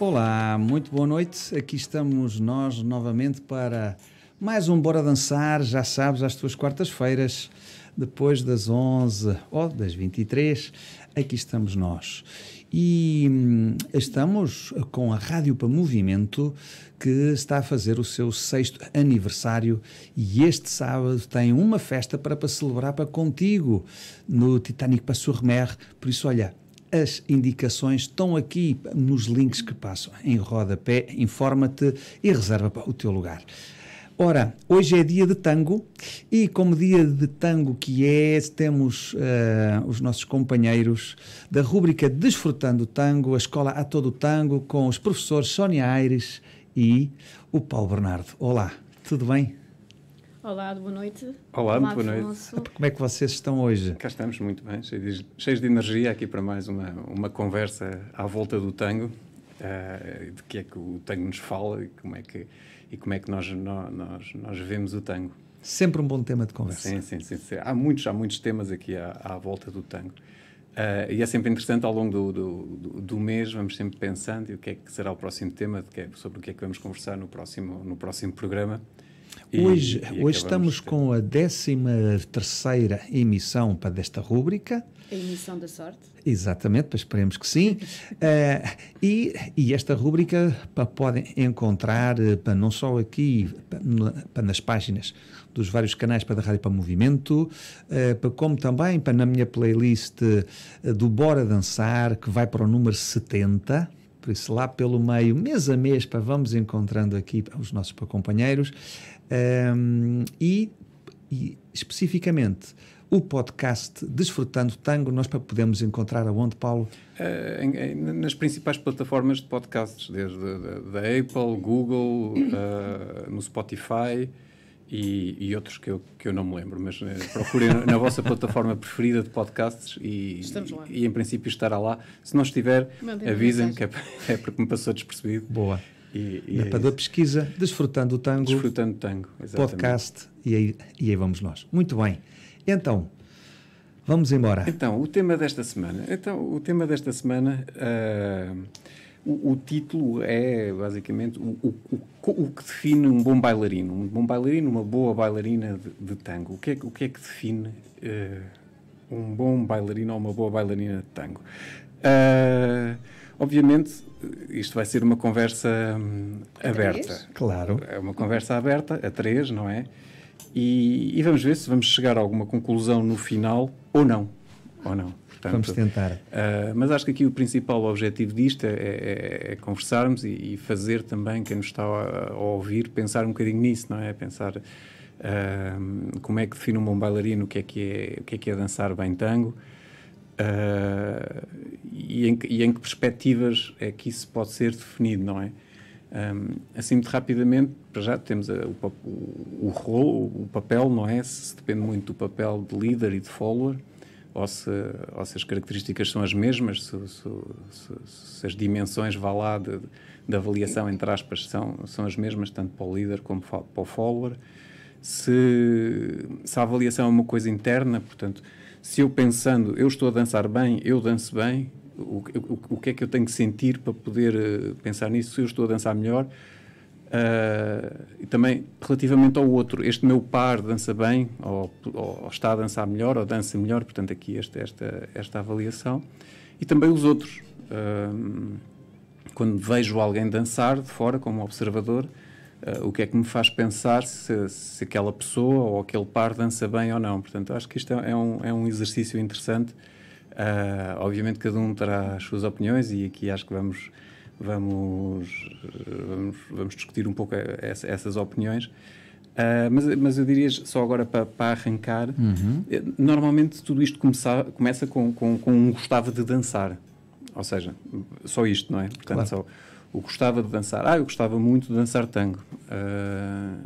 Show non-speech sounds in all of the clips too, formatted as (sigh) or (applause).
Olá, muito boa noite. Aqui estamos nós novamente para mais um Bora Dançar, já sabes, às tuas quartas-feiras, depois das 11 ou das 23, aqui estamos nós. E hum, estamos com a Rádio para Movimento, que está a fazer o seu sexto aniversário e este sábado tem uma festa para, para celebrar para contigo no Titanic Passourmer. Por isso, olha, as indicações estão aqui nos links que passam em rodapé. Informa-te e reserva o teu lugar. Ora, hoje é dia de tango e, como dia de tango que é, temos uh, os nossos companheiros da rúbrica Desfrutando o Tango, a Escola a Todo Tango, com os professores Sónia Aires e o Paulo Bernardo. Olá, tudo bem? Olá, boa noite. Olá, Olá boa noite. Como é que vocês estão hoje? Cá estamos muito bem, cheios de, cheios de energia aqui para mais uma, uma conversa à volta do tango, uh, de que é que o tango nos fala e como é que, e como é que nós, nós, nós vemos o tango. Sempre um bom tema de conversa. Sim, sim, sim. sim. Há, muitos, há muitos temas aqui à, à volta do tango. Uh, e é sempre interessante ao longo do, do, do, mês, vamos sempre pensando e o que é que será o próximo tema, que é, sobre o que é que vamos conversar no próximo, no próximo programa. E, hoje e hoje estamos com a 13 terceira emissão para desta rúbrica. A emissão da sorte. Exatamente, esperemos que sim. uh, (laughs) e, e, esta rúbrica para, podem encontrar uh, para não só aqui, para, nas páginas dos vários canais para da Rádio para Movimento, uh, para, como também para na minha playlist do Bora Dançar, que vai para o número 70 por isso lá pelo meio, mês a mês, para vamos encontrando aqui os nossos companheiros um, e, e, especificamente o podcast Desfrutando Tango, nós podemos encontrar aonde, Paulo? Uh, em, em, nas principais plataformas de podcasts, desde da Apple, Google, uh, no Spotify e, e, outros que eu, que eu não me lembro, mas uh, procurem na, vossa plataforma preferida de podcasts e, e, em princípio estará lá. Se não estiver, avisem-me que é, é porque me passou despercebido. Boa. E, e é da pesquisa Desfrutando o Tango. Desfrutando o Tango, exatamente. Podcast, e aí, e aí vamos nós. Muito bem. Então, vamos embora. Então, o tema desta semana. Então, o tema desta semana, uh, o, o, título é basicamente o, o, o, que define um bom bailarino. Um bom bailarino, uma boa bailarina de, de tango. O que, é, o que é que define uh, um bom bailarino ou uma boa bailarina de tango? Uh, obviamente, isto vai ser uma conversa hum, aberta. Claro. É uma conversa aberta, a três, não é? E, e, vamos ver se vamos chegar a alguma conclusão no final ou não. Ou não. Portanto, vamos tentar. Uh, mas acho que aqui o principal objetivo disto é, é, é conversarmos e, e, fazer também quem nos está a, a, ouvir pensar um bocadinho nisso, não é? Pensar uh, como é que define um bom bailarino, o que é que é, o que é, que é dançar bem tango. Uh, e, em, e, em, que perspectivas é que isso pode ser definido, não é? Um, assim, muito rapidamente, para já temos a, o, o, o rol, o papel, não é? Se depende muito do papel de líder e de follower, ou se, ou se as características são as mesmas, se, se, se as dimensões, vá lá, de, de, avaliação, entre aspas, são, são as mesmas, tanto para o líder como para o follower. Se, se a avaliação é uma coisa interna, portanto, se eu pensando, eu estou a dançar bem, eu danço bem, o, o, o que é que eu tenho que sentir para poder uh, pensar nisso, se eu estou a dançar melhor? Uh, e também relativamente ao outro, este meu par dança bem, ou, ou, está a dançar melhor, ou dança melhor, portanto, aqui esta, esta, esta avaliação. E também os outros. Uh, quando vejo alguém dançar de fora, como observador, uh, o que é que me faz pensar se, se, aquela pessoa ou aquele par dança bem ou não. Portanto, acho que isto é, é um, é um exercício interessante. Obviamente, cada um terá as suas opiniões e aqui acho que vamos, vamos, vamos, vamos discutir um pouco essa, essas opiniões. Uh, mas, mas eu diria só agora para, para arrancar, uhum. normalmente tudo isto começa, começa com, com, com um gostava de dançar. Ou seja, só isto, não é? Portanto, claro. só, o gostava de dançar. Ah, eu gostava muito de dançar tango. Uh,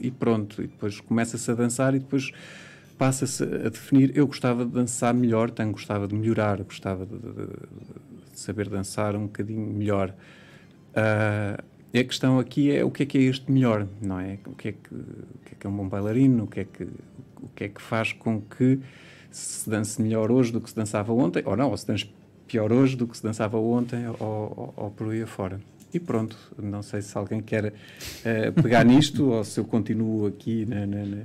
e pronto, e depois começa-se a dançar e depois passa-se a definir. Eu gostava de dançar melhor, tango gostava de melhorar, gostava de, de, de saber dançar um bocadinho melhor. Uh, a questão aqui é o que é que é este melhor, não é? O que é que, o que, é, que é um bom bailarino, o que, é que, o que é que faz com que se dance melhor hoje do que se dançava ontem, ou não, ou se dance pior hoje do que se dançava ontem ou, ou, ou por aí afora. e pronto, não sei se alguém quer uh, pegar nisto (laughs) ou se eu continuo aqui na, na, na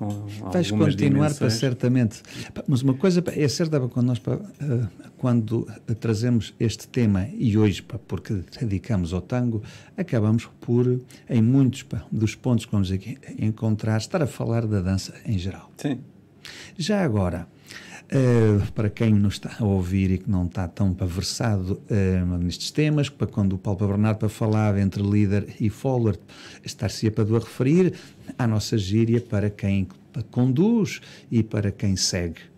com Vais continuar para certamente. Mas uma coisa é certa quando nós eh, quando trazemos este tema e hoje porque dedicamos ao tango, acabamos por em muitos dos pontos que vamos aqui encontrar estar a falar da dança em geral. Sim. Já agora, Uh, para quem nos está a ouvir e que não está tão versado uh, nestes temas, para quando o Paulo Bernardo falava entre líder e follower, estar-se a para referir à nossa gíria para quem conduz e para quem segue.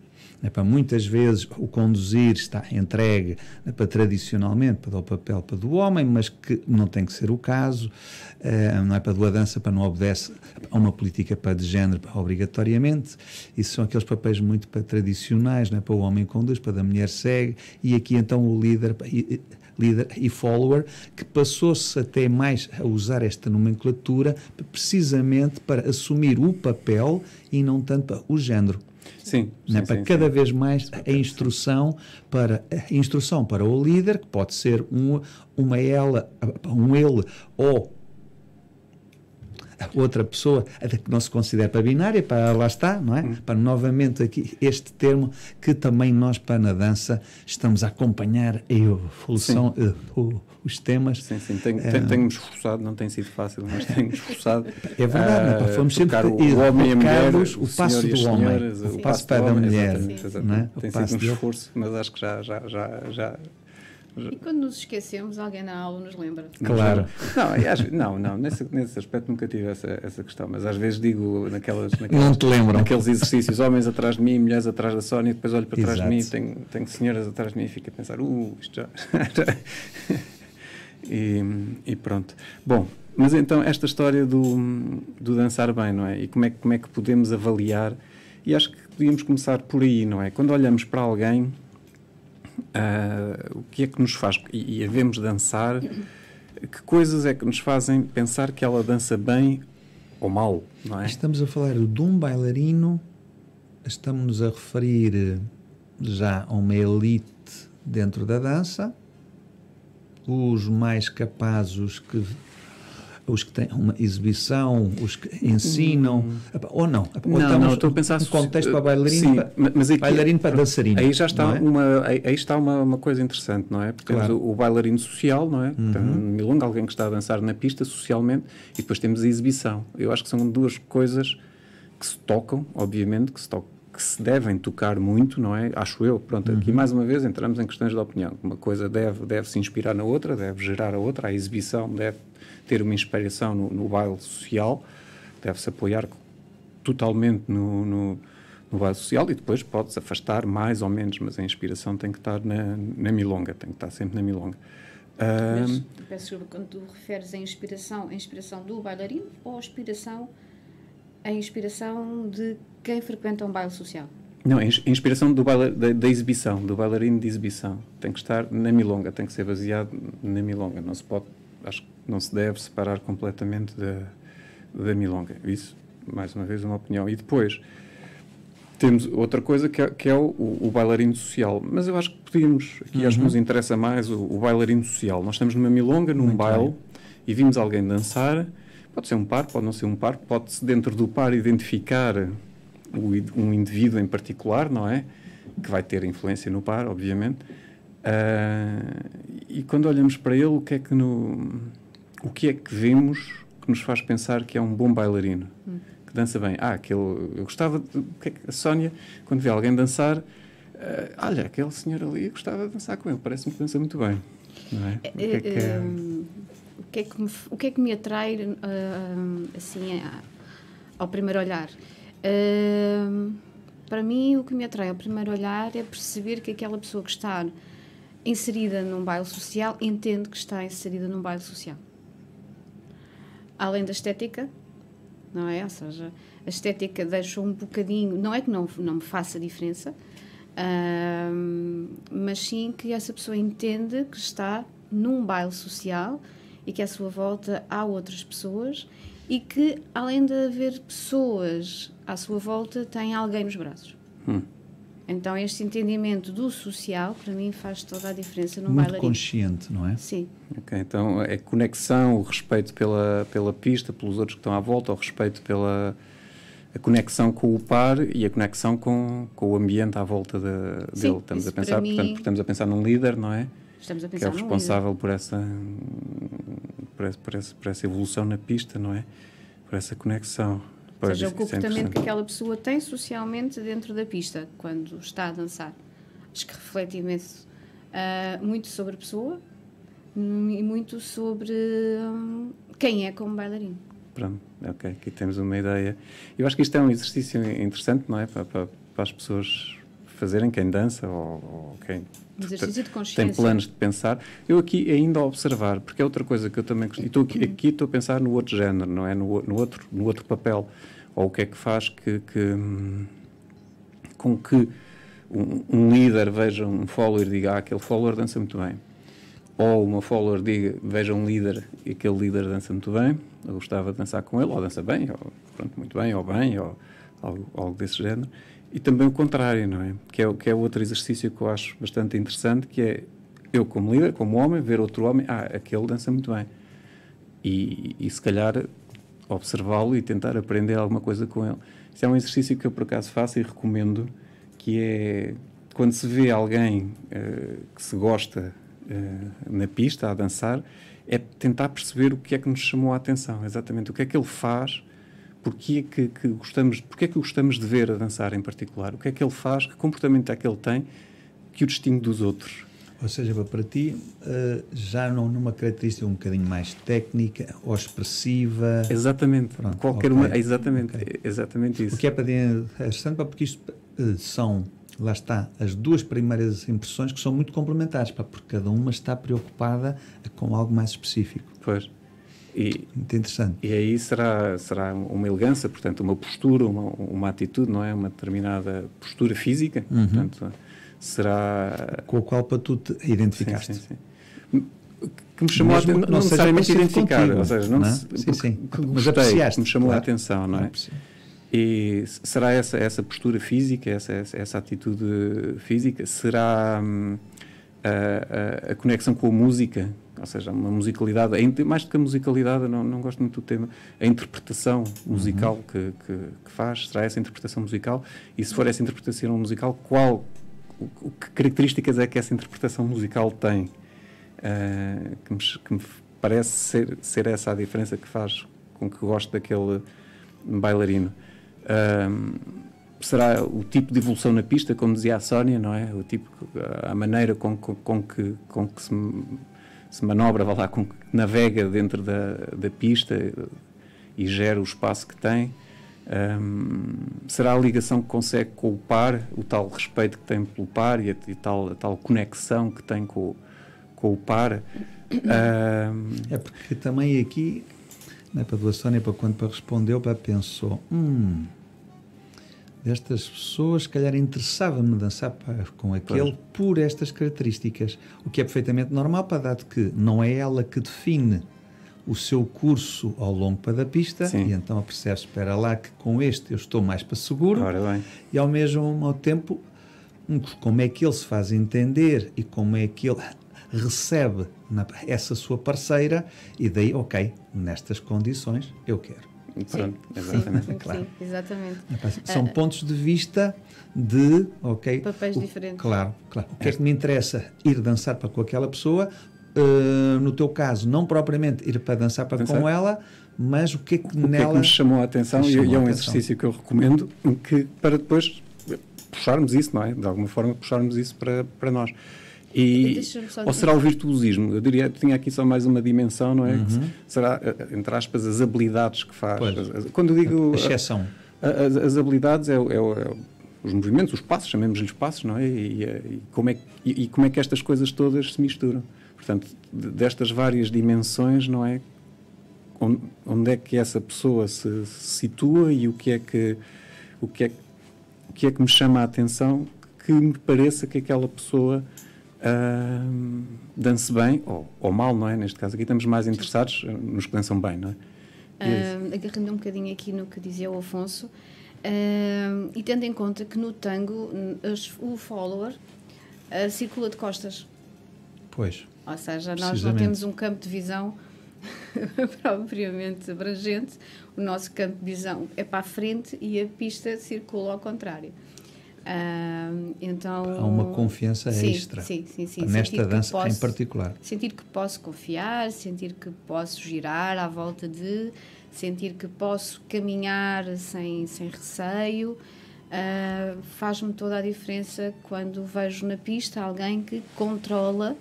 É para muitas vezes o conduzir está entregue é para tradicionalmente para o papel para do homem, mas que não tem que ser o caso, é, não é para do dança para não obedece a uma política para de género obrigatoriamente. Isso são aqueles papéis muito para tradicionais, não é para o homem conduz, para a mulher segue e aqui então o líder líder e follower, que passou-se até mais a usar esta nomenclatura precisamente para assumir o papel e não tanto o género. Sim, sim, sim para sim, cada sim. vez mais a instrução para a instrução para o líder que pode ser um, uma ela um ele ou outra pessoa que não se considera para binária, para lá está, não é? Hum. Para novamente aqui este termo que também nós para na dança estamos a acompanhar a evolução, uh, os temas. Sim, sim, tenho, uh, tenho-me esforçado, não tem sido fácil, mas tenho-me esforçado. É verdade, uh, fomos sempre o, o homem e a mulher, o, passo do homem, o, passo para a mulher. Exatamente. É? Tem sido um esforço, mas acho que já, já, já e quando nos esquecemos, alguém na aula nos lembra. Claro. (laughs) Não, não, não nesse, nesse aspecto nunca tive essa, essa questão, mas às vezes digo naquelas, naquelas, não te lembram. naqueles exercícios, homens atrás de mim, mulheres atrás da Sónia, e depois olho para trás Exato. de mim, tenho, tenho senhoras atrás de mim e fico a pensar, uh, isto já. (laughs) e, e pronto. Bom, mas então esta história do, do dançar bem, não é? E como é, como é que podemos avaliar? E acho que podíamos começar por aí, não é? Quando olhamos para alguém Uh, o que é que nos faz, e, e havemos dançar, que coisas é que nos fazem pensar que ela dança bem ou mal, não é? Estamos a falar de um bailarino, estamos a referir já a uma elite dentro da dança, os mais capazes que os que têm uma exibição, os que ensinam, hum. ou não? Ou não, não, estou a pensar... Um contexto para bailarino, sim, para, mas aqui, bailarino para dançarino. Aí já está, é? uma, aí, aí, está uma, uma coisa interessante, não é? Porque claro. temos o, o, bailarino social, não é? Uhum. Então, milonga, alguém que está a dançar na pista socialmente, e depois temos a exibição. Eu acho que são duas coisas que se tocam, obviamente, que se tocam que se devem tocar muito, não é? Acho eu. Pronto, aqui uhum. mais uma vez entramos em questões de opinião. Uma coisa deve, deve se inspirar na outra, deve gerar a outra, a exibição deve ter uma inspiração no, no baile social, deve-se apoiar totalmente no, no, no baile social e depois pode-se afastar mais ou menos, mas a inspiração tem que estar na, na milonga, tem que estar sempre na milonga. Mas, peço desculpa, quando tu referes a inspiração, a inspiração do bailarino ou a inspiração, a inspiração de quem frequenta um baile social? Não, a inspiração do baila, da, da, exibição, do bailarino de exibição. Tem que estar na milonga, tem que ser baseado na milonga. Não se pode, acho que não se deve separar completamente da, da milonga. Isso, mais uma vez, uma opinião. E depois, temos outra coisa que é, que é o, o, bailarino social. Mas eu acho que podíamos, aqui uhum. acho que nos interessa mais o, o, bailarino social. Nós estamos numa milonga, num Muito baile, bem. e vimos alguém dançar. Pode ser um par, pode não ser um par, pode-se dentro do par identificar o, um indivíduo em particular, não é? Que vai ter influência no par, obviamente. Uh, e quando olhamos para ele, o que é que no, o que é que vemos que nos faz pensar que é um bom bailarino, hum. que dança bem? Ah, aquele, eu gostava, de, que é a Sónia, quando vê alguém dançar, uh, olha, aquele senhor ali, eu gostava de dançar com ele, parece-me que dança muito bem. Não é? O que é que, é... o que, é que, me, o que, é que me atrai uh, assim ao primeiro olhar? Uh, para mim, o que me atrai ao primeiro olhar é perceber que aquela pessoa que está inserida num baile social entende que está inserida num baile social além da estética, não é? Ou seja, a estética deixa um bocadinho, não é que não, não me faça diferença, mas sim que essa pessoa entende que está num baile social e que à sua volta há outras pessoas e que, além de haver pessoas à sua volta, tem alguém nos braços. Hum. Então, este entendimento do social, para mim, faz toda a diferença no Muito bailarino. consciente, não é? Sim. Ok, então é conexão, o respeito pela, pela pista, pelos outros que estão à volta, o respeito pela a conexão com o par e a conexão com, com o ambiente à volta de, Sim, dele. Estamos a pensar, mim- portanto, estamos a pensar num líder, não é? Estamos a Que é pensar o responsável por essa, por, esse- por, esse- por essa evolução na pista, não é? Por essa conexão. Líder. Ou Pois, seja, o é comportamento que aquela pessoa tem socialmente dentro da pista, quando está a dançar. Acho que reflete imenso, ah, muito sobre a pessoa e muito sobre hum, quem é como bailarino. Pronto, ok, aqui temos uma ideia. Eu acho que isto é um exercício interessante, não é? Para, para, para as pessoas fazerem, quem dança ou, ou quem Um tem planos de pensar. Eu aqui ainda a observar, porque é outra coisa que eu também gosto. E estou aqui, aqui estou a pensar no outro género, não é? No, no, outro, no outro papel. Ou o que é que faz que, que, com que um, um líder veja um follower e diga ah, aquele follower dança muito bem. Ou uma follower diga, veja um líder e aquele líder dança muito bem, eu gostava de dançar com ele, ou dança bem, ou pronto, muito bem, ou bem, ou algo, algo desse género. E também o contrário, não é? Que, é? que é outro exercício que eu acho bastante interessante, que é eu como líder, como homem, ver outro homem, ah, aquele dança muito bem. E, e se calhar observá-lo e tentar aprender alguma coisa com ele. Isso é um exercício que eu por acaso faço e recomendo, que é quando se vê alguém eh, que se gosta eh, na pista a dançar, é tentar perceber o que é que nos chamou a atenção, exatamente o que é que ele faz, porque é que, que gostamos, porque é que gostamos de ver a dançar em particular, o que é que ele faz, que comportamento é que ele tem que o distingue dos outros. Ou seja, para ti, eh, já não numa característica um bocadinho mais técnica ou expressiva, Exatamente, Pronto, qualquer ok, uma, exatamente, ok. exatamente isso. o que é para ti é interessante, porque isto eh, são, lá está, as duas primeiras impressões que são muito complementares, porque cada uma está preocupada com algo mais específico. Pois. E, Muito interessante. E aí será, será uma elegância, portanto, uma postura, uma, uma atitude, não é? Uma determinada postura física, Uhum. portanto, será... Com o qual para tu te identificaste. Sim, sim, sim. Que me chamou a atenção, não não necessariamente identificar, contigo, ou seja, não, não é? se- Sim, sim. que Mas gostei, apreciaste, me chamou a claro. atenção, não é? E será essa, essa postura física, essa, essa, essa atitude física? Será hum, a, a- a conexão com a música? Ou seja, uma musicalidade, a mais do que a musicalidade, não, não gosto muito do tema, a interpretação musical que, que, que faz, será essa interpretação musical? E se for essa interpretação musical, qual, o, que características é que essa interpretação musical tem? Ah, que, me, que me parece ser, ser essa a diferença que faz com que gosto daquele bailarino. Ahm, será o tipo de evolução na pista, como dizia a Sónia, não é? O tipo, a maneira com, com, com que, com que se, se manobra, vá lá, com que navega dentro da, da pista e gera o espaço que tem. Ahm, será a ligação que consegue com o par, o tal respeito que tem pelo par e a, e tal, a tal conexão que tem com, o- com o par. Ahm, É porque também aqui, não é para a Sónia, para quando para respondeu, para pensou, hum, destas pessoas, se calhar interessava-me dançar pá, com aquele por estas características, o que é perfeitamente normal, para dado que não é ela que define o seu curso ao longo para da pista, Sim. e então percebe espera lá que com este eu estou mais para seguro, ora bem. e ao mesmo tempo hum, como é que ele se faz entender e como é que ele recebe na- essa sua parceira e daí, ok, nestas condições eu quero. Pronto, Sim, exatamente. sim, (laughs) claro. sim, exatamente. São pontos de vista de, ok, Papéis o- diferentes. Claro, claro. O que é que me interessa? Ir dançar para com aquela pessoa, uh, no teu caso, não propriamente ir para dançar para Dançar. com ela, mas o que é que O que é que nela... nos chamou a atenção e, chamou e é a um exercício que eu recomendo que, para depois puxarmos isso, não é? De alguma forma puxarmos isso para, para nós. E, ou será o virtuosismo? Eu diria que tinha aqui só mais uma dimensão, não é? Uhum. Será, eh, entre aspas, as habilidades que faz. Pois. Quando eu digo a exceção. a- As, as habilidades é, o- é é os movimentos, os passos, chamemos-lhes passos, não é? E, e- e como é e, e como é que estas coisas todas se misturam. Portanto, de- destas várias dimensões, não é? Onde, onde é que essa pessoa se, se situa e o que é que o que é, que- o que é que me chama a atenção que me pareça que aquela pessoa ahm, dance bem ou, ou mal, não é? Neste caso aqui estamos mais interessados nos que dançam bem, não é? Ah, agarrando um bocadinho aqui no que dizia o Afonso, Uh, e tendo em conta que no tango o follower uh, circula de costas. Pois. Ou seja, nós não temos um campo de visão (laughs) propriamente abrangente, o nosso campo de visão é para a frente e a pista circula ao contrário. Uh, então, Há uma confiança sim, extra sim, sim, nesta dança posso, em particular. Sentir que posso confiar, sentir que posso girar à volta de, sentir que posso caminhar sem, sem receio. Uh, Faz-me toda a diferença quando vejo na pista alguém que controla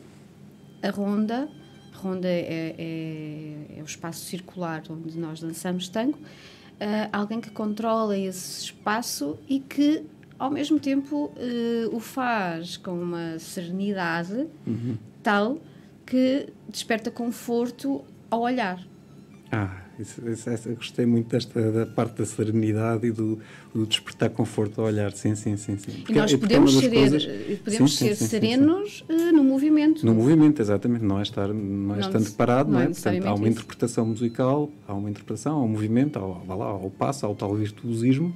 a ronda. A ronda é, é, é o espaço circular onde nós dançamos tango. Uh, alguém que controla esse espaço e que ao mesmo tempo uh, o faz com uma serenidade uhum. tal que desperta conforto ao olhar. Ah, isso, isso, isso, gostei muito desta da parte da serenidade e do, do despertar conforto ao olhar. Sim, sim, sim. sim. Porque, e nós podemos, ser, coisas... podemos sim, ser sim, serenos uh, no movimento. No movimento, exatamente. Não é estar, não é não, estando parado, não, não é? Portanto, há uma isso. interpretação musical, há uma interpretação, há um movimento, há, há, lá, há o passo, há o tal virtuosismo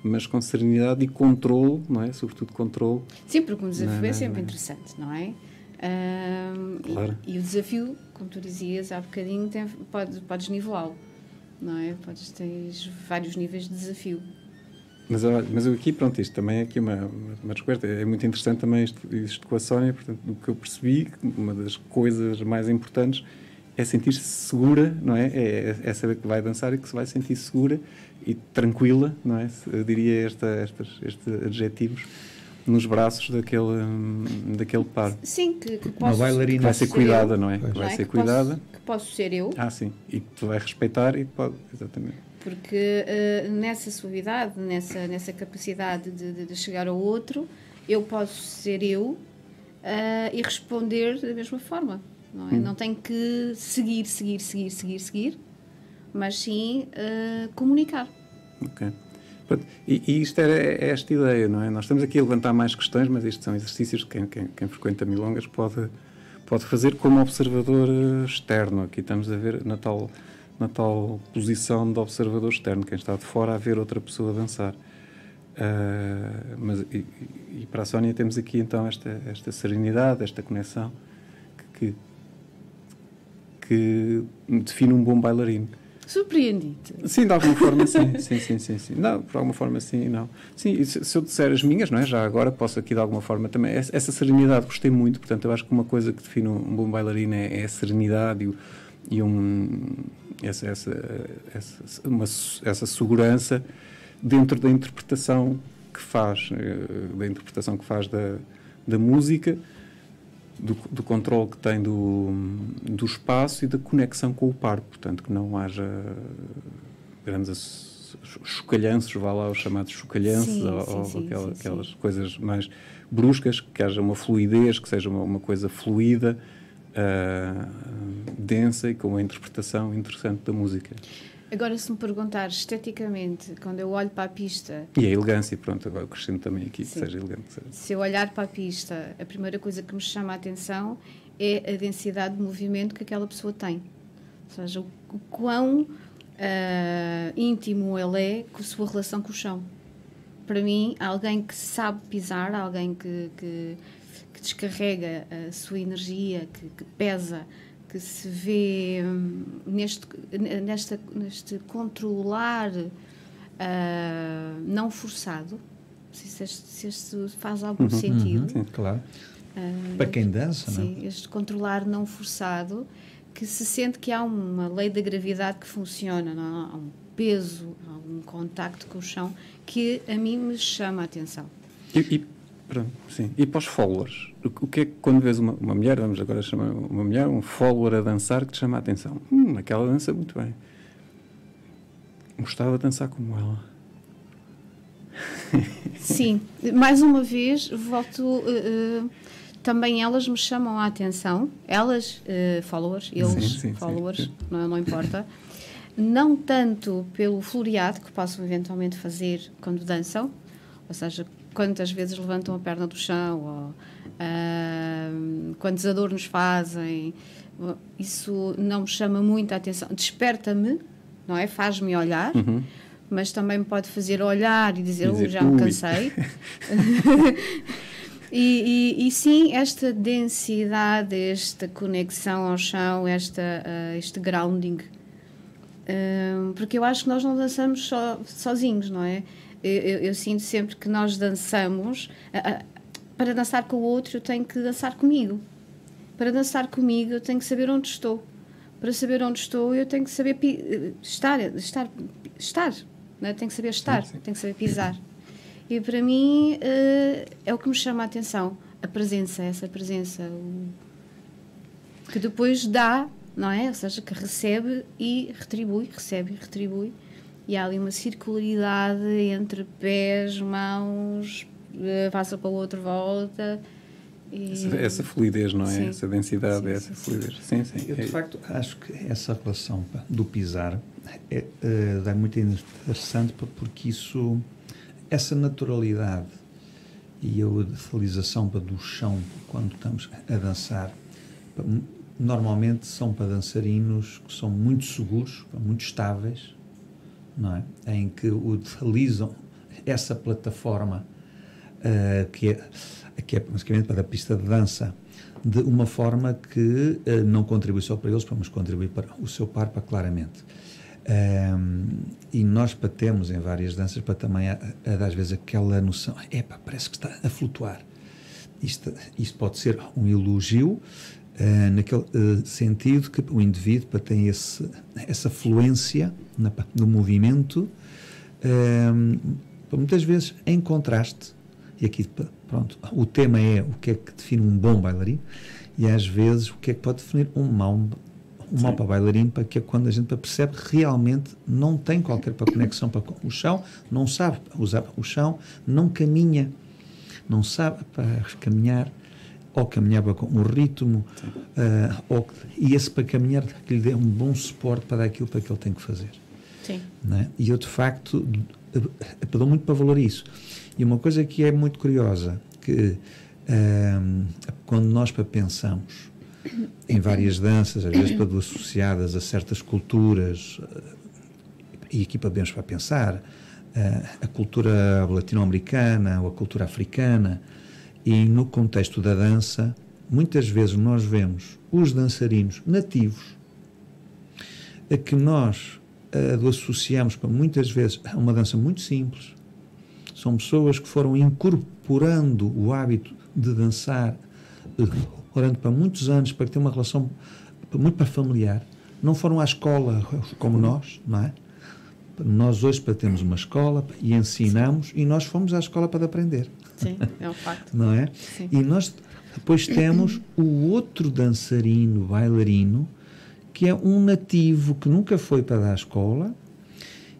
mas com serenidade e controle, não é? Sobretudo controle. Sim, porque um desafio é sempre interessante, não é? Um, claro. E, e, o desafio, como tu dizias há bocadinho, tem, pode, podes nivelá-lo, não é? Podes ter vários níveis de desafio. Mas, mas aqui, pronto, isto também é aqui uma, uma descoberta. É muito interessante também isto, isto com a Sónia, portanto, o que eu percebi, uma das coisas mais importantes é sentir-se segura, não é? é? É saber que vai dançar e que se vai sentir segura e tranquila, não é? Eu diria esta, estas, estes adjetivos nos braços daquele, daquele par. Sim, que, que posso, Uma bailarina. Que vai ser cuidada, não é? Que vai ser que cuidada. Posso, que posso ser eu. Ah, sim. E que tu vai respeitar e pode, exatamente. Porque uh, nessa suavidade, nessa, nessa capacidade de, de, de, chegar ao outro, eu posso ser eu uh, e responder da mesma forma. Não, é? Hum. não tenho que seguir, seguir, seguir, seguir, seguir, mas sim uh, comunicar. Ok. E, e isto era é esta ideia, não é? Nós estamos aqui a levantar mais questões, mas isto são exercícios que quem, quem, quem frequenta milongas pode, pode fazer como observador externo. Aqui estamos a ver na tal, na tal posição de observador externo, quem está de fora a ver outra pessoa dançar. Uh, mas, e, e, para a Sónia temos aqui então esta, esta serenidade, esta conexão que, que, que define um bom bailarino. Surpreendi-te. Sim, de alguma forma sim. (laughs) sim, sim, sim, sim. Não, por alguma forma sim, não. Sim, se, se eu disser as minhas, não é? Já agora posso aqui de alguma forma também. Essa, essa serenidade gostei muito, portanto, eu acho que uma coisa que define um, bom bailarino é, é a serenidade e, e um, essa, essa, essa, uma, essa segurança dentro da interpretação que faz, eh, da interpretação que faz da, da música do, do controle que tem do, do espaço e da conexão com o par, portanto, que não haja grandes chocalhanços, vá lá, os chamados chocalhanços, sim, ou, sim, ou aquela, sim, aquelas coisas mais bruscas, que haja uma fluidez, que seja uma, uma coisa fluida, uh, densa e com uma interpretação interessante da música. Agora, se me perguntar esteticamente, quando eu olho para a pista. E a elegância, pronto, agora acrescento também aqui Sim. que seja elegante. Se eu olhar para a pista, a primeira coisa que me chama a atenção é a densidade de movimento que aquela pessoa tem. Ou seja, o, o quão uh, íntimo ele é com a sua relação com o chão. Para mim, alguém que sabe pisar, alguém que, que, que descarrega a sua energia, que, que pesa que se vê hum, neste, nesta, neste controlar uh, não forçado, se este, se este faz algum uhum, sentido. Uhum, claro. Uh, Para quem dança, sim, não? este controlar não forçado, que se sente que há uma lei da gravidade que funciona, não? há um peso, há um contacto com o chão que a mim me chama a atenção. E, e Pronto, sim. E para os followers? O que é que quando vês uma, uma mulher, vamos agora chamar uma mulher, um follower a dançar que te chama a atenção? Hum, aquela dança muito bem. Gostava de dançar como ela. (laughs) Sim, mais uma vez, volto. Uh, uh, também elas me chamam a atenção, elas, uh, followers, eles, sim, sim, followers, sim, não, não importa. Não tanto pelo floreado que possam eventualmente fazer quando dançam, ou seja, quantas vezes levantam a perna do chão, ou uh, quantos adornos fazem. Isso não me chama muita atenção. Desperta-me, não é? Faz-me olhar, uhum. mas também me pode fazer olhar e dizer, Dizer, oh, já me cansei. (laughs) e, e, e sim, esta densidade, esta conexão ao chão, esta, ah, este grounding. Hum, porque eu acho que nós não dançamos só, sozinhos, não é? Eu, eu- eu sinto sempre que nós dançamos. para dançar com o outro, eu tenho que dançar comigo. Para dançar comigo, eu tenho que saber onde estou. Para saber onde estou, eu tenho que saber eh, estar, estar, estar. Não é? Tenho que saber estar, Sim, sim. tenho que saber pisar. E para mim eh, é o que me chama a atenção, a presença, essa presença, o- que depois dá, não é? Ou seja, que recebe e retribui, recebe e retribui. E há ali uma circularidade entre pés, mãos, eh, passa para o outro, volta. E... Essa, essa fluidez, não é? Sim. Essa densidade, Sim, essa sim, fluidez. Sim, sim. Eu, de É- facto, acho que essa relação do pisar é, eh, é muito interessante porque isso, essa naturalidade e a utilização do chão quando estamos a dançar, normalmente são para dançarinos que são muito seguros, muito estáveis, não é? Em que utilizam essa plataforma eh, que, é, que é basicamente para a pista de dança de uma forma que eh, não contribui só para eles, mas contribui para o seu par, para claramente. Ehm, e nós batemos em várias danças para também, a, a, às vezes, aquela noção, epá, parece que está a flutuar. Isto, isto pode ser um elogio, eh, naquele eh, sentido que o indivíduo para tem esse, essa fluência na, no movimento, ehm, muitas vezes em contraste, e aqui pronto, o tema é o que é que define um bom bailarino, e às vezes o que é que pode definir um mau, um mau para bailarino, para que é quando a gente percebe que realmente não tem qualquer para conexão para o chão, não sabe usar o chão, não caminha, não sabe para caminhar, ou caminhava com um ritmo, uh, ou, e esse para caminhar que lhe dê um bom suporte para aquilo para que ele tem que fazer. Sim. Né? E eu, de facto, dou muito para valor isso. E uma coisa que é muito curiosa, que um, quando nós para pensamos em várias danças, às vezes para associadas a certas culturas, e aqui podemos para pensar, a cultura latino-americana ou a cultura africana, e no contexto da dança, muitas vezes nós vemos os dançarinos nativos a que nós uh, associamos para muitas vezes a uma dança muito simples. São pessoas que foram incorporando o hábito de dançar uh, durante para muitos anos para ter uma relação muito para familiar. Não foram à escola como nós, não é? Nós hoje para termos uma escola e ensinamos e nós fomos à escola para aprender. Sim, é um facto. Não é? Sim. E nós depois temos o outro dançarino, bailarino, que é um nativo que nunca foi para a escola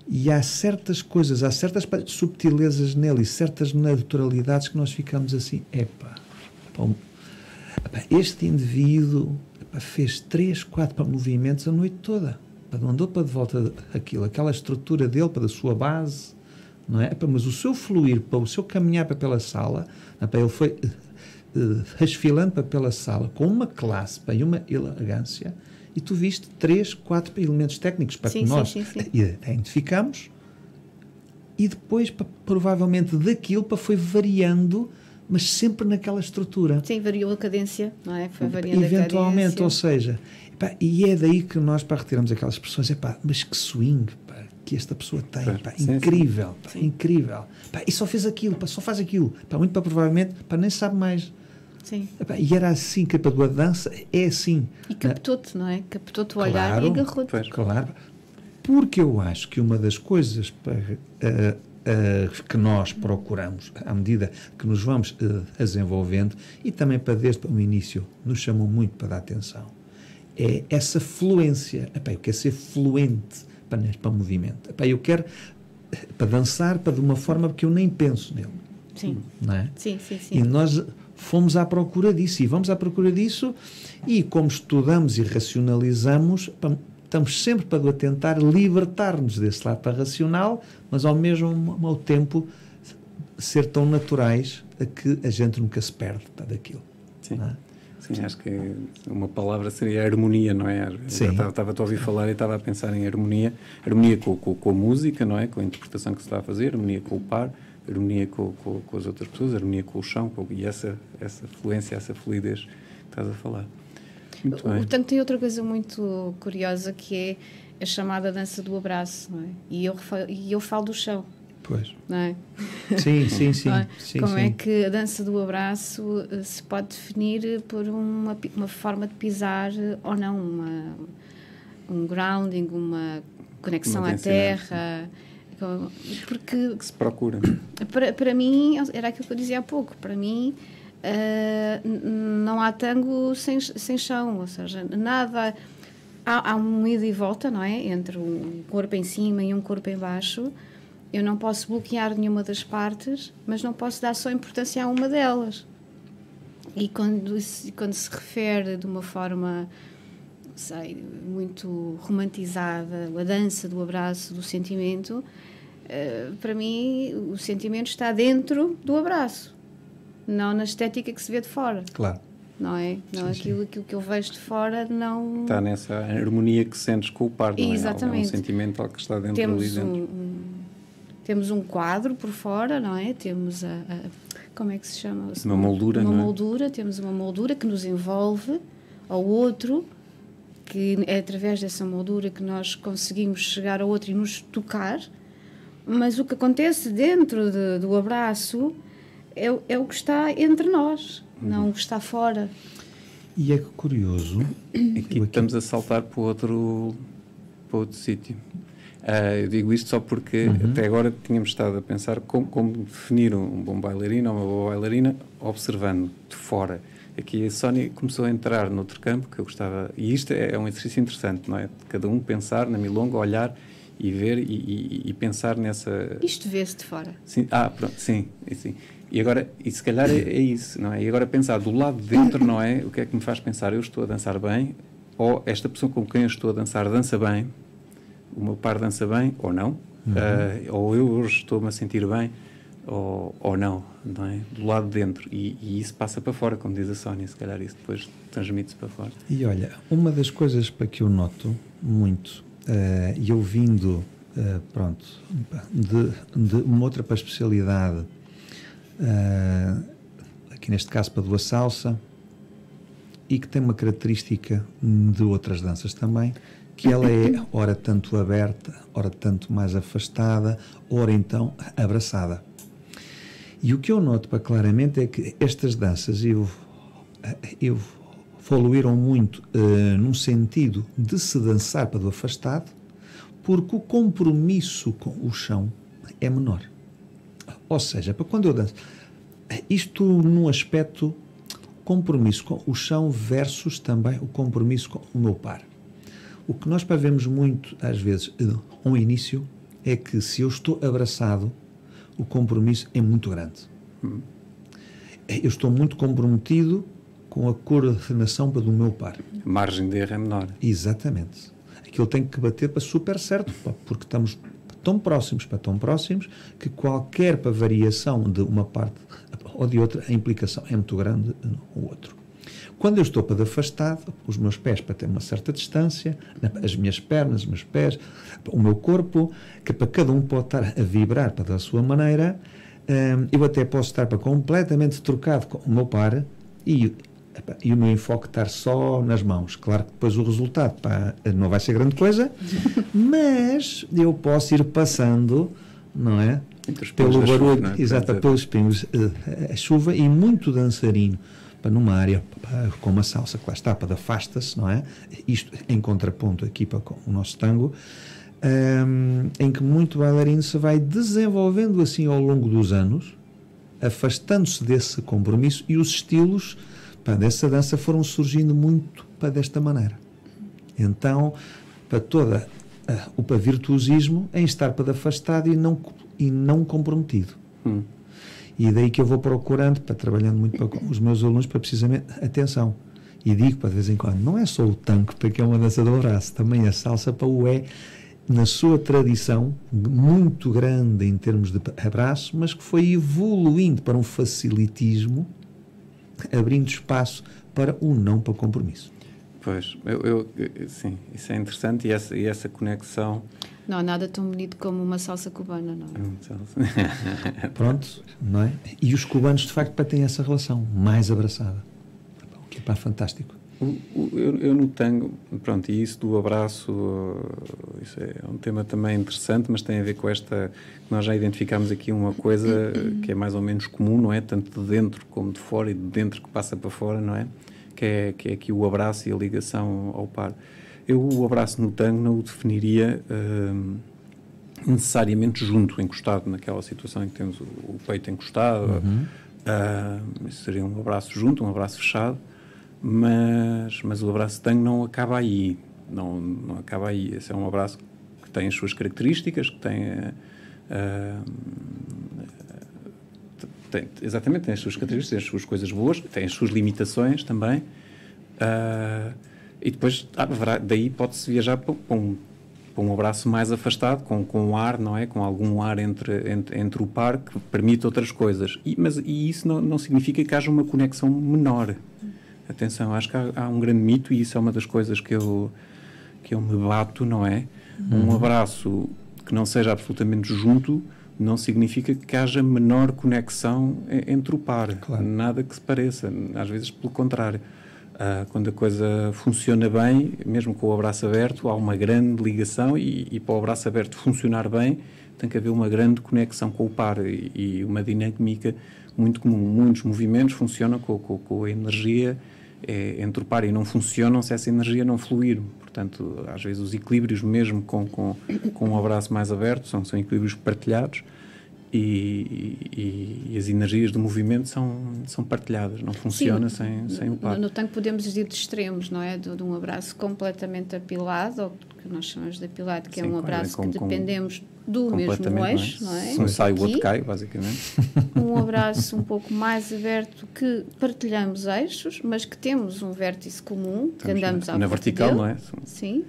e há certas coisas, há certas subtilezas nele e certas naturalidades que nós ficamos assim, epá, este indivíduo epá, fez três, quatro movimentos a noite toda, epá, andou para de volta aquilo, aquela estrutura dele, para a sua base, não é? Mas o seu fluir, para o seu caminhar para pela sala, ele foi uh, desfilando para pela sala com uma classe e uma elegância e tu viste três, quatro elementos técnicos para sim, que nós sim, sim, identificamos e depois provavelmente daquilo para foi variando mas sempre naquela estrutura sim, variou a cadência não é? foi variando eventualmente, a cadência. ou seja epá, e é daí que nós para retiramos aquelas expressões epá, mas que swing que esta pessoa tem, pá, sim, incrível, sim. Pá, incrível pá, e só fez aquilo, pá, só faz aquilo pá, muito provavelmente pá, nem sabe mais Sim. E era assim que a tua dança é assim. E captou-te, não é? Captou-te o olhar claro, e agarrou-te. Claro. Porque eu acho que uma das coisas para, uh, uh, que nós procuramos, à medida que nos vamos uh, desenvolvendo, e também para desde o início nos chamam muito para dar atenção, é essa fluência. Epá, eu quero ser fluente para, para movimento. Epá, eu quero para dançar para de uma forma que eu nem penso nele. Sim. Não é? Sim, sim, sim. E nós fomos à procura disso e vamos à procura disso e como estudamos e racionalizamos estamos sempre para tentar libertar-nos desse lado para racional mas ao mesmo ao tempo ser tão naturais a que a gente nunca se perde para daquilo Sim. Sim, acho que uma palavra seria harmonia, não é? Estava a ouvir falar e estava a pensar em harmonia. Harmonia com, com, com, a música, não é? Com a interpretação que se está a fazer, harmonia com o par, harmonia com, com, com as outras pessoas, harmonia com o chão com, e essa, essa fluência, essa fluidez que estás a falar. Muito bem. O tango tem outra coisa muito curiosa que é a chamada dança do abraço, não é? E eu, e eu falo do chão. Pois. Não é? Sim, sim, sim. (laughs) É? sim Como sim. é que a dança do abraço eh, se pode definir por uma, uma forma de pisar ou não? Uma, um grounding, uma conexão uma à terra. Porque. Que se procura. Para, para mim, era aquilo que eu dizia há pouco, para mim. Uh, não há tango sem, sem chão, ou seja, nada. Há, há um ida e volta, não é? Entre um corpo em cima e um corpo em baixo eu não posso bloquear nenhuma das partes, mas não posso dar só importância a uma delas. E quando, quando se refere de uma forma, sei, muito romantizada, a dança do abraço, do sentimento, uh, para mim o sentimento está dentro do abraço, não na estética que se vê de fora. Claro. Não é? Não sim, aquilo, aquilo que eu vejo de fora não. Está nessa harmonia que sentes com o par, não Exatamente. é? É um sentimento que está dentro Temos ali dentro. Um, um, temos um quadro por fora, não é? Temos a, a como é que se chama? Uma moldura, uma não é? moldura, temos uma moldura que nos envolve ao outro, que é através dessa moldura que nós conseguimos chegar ao outro e nos tocar, mas o que acontece dentro de, do abraço é, é, o que está entre nós, uhum. não o que está fora. E é curioso. Aqui estamos a saltar para outro, para outro sítio. Uh, eu digo isto só porque uhum. até agora tínhamos estado a pensar como, como, definir um bom bailarino ou uma boa bailarina observando de fora. Aqui a Sónia começou a entrar noutro campo que eu gostava, e isto é, é um exercício interessante, não é? Cada um pensar na milonga, olhar e ver e, e, e pensar nessa. Isto vê-se de fora. Sim, ah, pronto, sim, sim. E agora, e se calhar é, é, isso, não é? E agora pensar do lado de dentro, não é? O que é que me faz pensar? Eu estou a dançar bem, ou esta pessoa com quem eu estou a dançar dança bem, o meu par dança bem ou não, uhum. uh, ou eu hoje estou-me a sentir bem ou, ou não, não é? Do lado de dentro. E, e, isso passa para fora, como diz a Sónia, se calhar isso depois transmite-se para fora. E olha, uma das coisas para que eu noto muito, uh, e eu vindo, uh, pronto, de, de, uma outra para a especialidade, aqui neste caso para a salsa, e que tem uma característica de outras danças também, que ela é ora tanto aberta, ora tanto mais afastada, ora então abraçada. E o que eu noto para claramente é que estas danças evoluíram muito uh, num sentido de se dançar para do afastado, porque o compromisso com o chão é menor. Ou seja, para quando eu danço, isto num aspecto compromisso com o chão versus também o compromisso com o meu par. O que nós vemos muito, às vezes, ao início, é que se eu estou abraçado, o compromisso é muito grande. Hum. Eu estou muito comprometido com a coordenação do meu par. A margem de erro é menor. Exatamente. Aquilo tem que bater para super certo, porque estamos tão próximos, para tão próximos, que qualquer variação de uma parte ou de outra, a implicação é muito grande no outro. Quando eu estou para afastado, os meus pés para ter uma certa distância, as minhas pernas, os meus pés, o meu corpo, que para cada um pode estar a vibrar para da sua maneira, hum, eu até posso estar para completamente trocado com o meu par e, e o meu enfoque estar só nas mãos. Claro que depois o resultado pá, não vai ser grande coisa, (laughs) mas eu posso ir passando, não é? Pelo barulho, chuva, é? exato, pelos pingos, eh, a chuva e muito dançarino para numa área como a salsa, que lá está, para afasta-se, não é? Isto em contraponto aqui para o nosso tango, um, em que muito bailarino se vai desenvolvendo assim ao longo dos anos, afastando-se desse compromisso e os estilos para dessa dança foram surgindo muito para desta maneira. Então, para toda uh, o para virtuosismo em estar para afastado e não, e não comprometido. Hum. E daí que eu vou procurando, para trabalhando muito com os meus alunos, para precisamente atenção. E digo para de vez em quando, não é só o tango porque é uma dança do abraço, também a salsa para o é, na sua tradição, muito grande em termos de abraço, mas que foi evoluindo para um facilitismo, abrindo espaço para o não para compromisso. Pois, eu, eu, sim, isso é interessante e essa, e essa conexão. Não há nada tão bonito como uma salsa cubana, não é? (laughs) Pronto, não é? E os cubanos, de facto, têm essa relação mais abraçada. O que é pá, fantástico. Eu, eu não tenho, pronto, e isso do abraço, isso é um tema também interessante, mas tem a ver com esta, nós já identificamos aqui uma coisa (coughs) que é mais ou menos comum, não é? Tanto de dentro como de fora e de dentro que passa para fora, não é? Que é, que é aqui o abraço e a ligação ao par. Eu o abraço no tango não o definiria hum, necessariamente junto, encostado naquela situação em que temos o, o peito encostado, uhum. uh, seria um abraço junto, um abraço fechado, mas, mas o abraço de tango não acaba aí. Não, não acaba aí. Esse é um abraço que tem as suas características, que tem. Uh, tem, exatamente, tem as suas características, tem as suas coisas boas, tem as suas limitações também. Uh, e depois, haverá, daí pode-se viajar para, para, um, para um abraço mais afastado, com, com ar, não é? Com algum ar entre, entre, entre o par que permite outras coisas. E, mas, e isso não, não significa que haja uma conexão menor. Atenção, acho que há, há, um grande mito e isso é uma das coisas que eu, que eu me bato, não é? Uhum. Um abraço que não seja absolutamente junto não significa que haja menor conexão entre o par. Claro. Nada que se pareça. Às vezes, pelo contrário. Uh, quando a coisa funciona bem, mesmo com o abraço aberto, há uma grande ligação e, e, para o abraço aberto funcionar bem, tem que haver uma grande conexão com o par e, e uma dinâmica muito comum. Muitos movimentos funcionam com, com, com a energia é, entre o par e não funcionam se essa energia não fluir. Portanto, às vezes os equilíbrios, mesmo com, com, com um abraço mais aberto, são, são equilíbrios partilhados e, e, e, as energias do movimento são, são partilhadas, não funciona sem, sem o par. No, no tanque podemos ir de extremos, não é? De, de, um abraço completamente apilado, ou que nós chamamos de apilado, que é Sim, é um abraço com, que dependemos do mesmo eixo, não é? Se um sai, o outro cai, basicamente. (laughs) Um abraço um pouco mais aberto que partilhamos eixos, mas que temos um vértice comum, Estamos que andamos na, à Na vertical, dele. não é? Sim.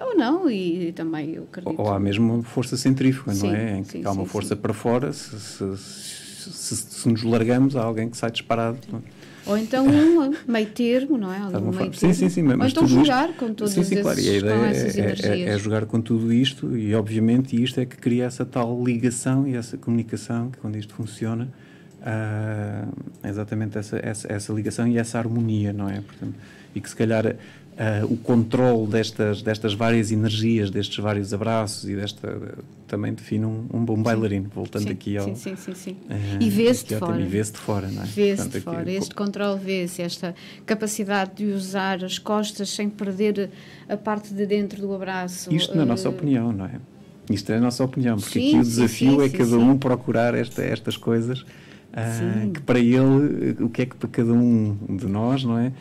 Ou não, e, e também eu acredito. Ou, há mesmo força centrífuga, sim, não é? Em que sim, há uma sim, força para fora, se se, se, se, nos largamos, há alguém que sai disparado. Ou então um (laughs) meio termo, não é? Um meio sim, sim, sim. Mas Ou então jogar isto, com todas sim, sim, claro. e a ideia é, é, é, jogar com tudo isto e, obviamente, isto é que cria essa tal ligação e essa comunicação, que quando isto funciona, uh, é exatamente essa, essa, essa ligação e essa harmonia, não é? Portanto, e que se calhar Uh, o controle destas, destas várias energias, destes vários abraços e desta também define um, um bom bailarino, voltando sim, aqui ao. Sim, sim, sim. sim. Uh, e vê-se de fora. E vê-se de fora, não é? Vê-se de fora. Aqui, este controle vê-se, esta capacidade de usar as costas sem perder a parte de dentro do abraço. Isto, na uh, nossa opinião, não é? Isto é a nossa opinião, porque sim, aqui o desafio sim, é cada um procurar esta, estas coisas que para ele, o que é que para cada um de nós, não é?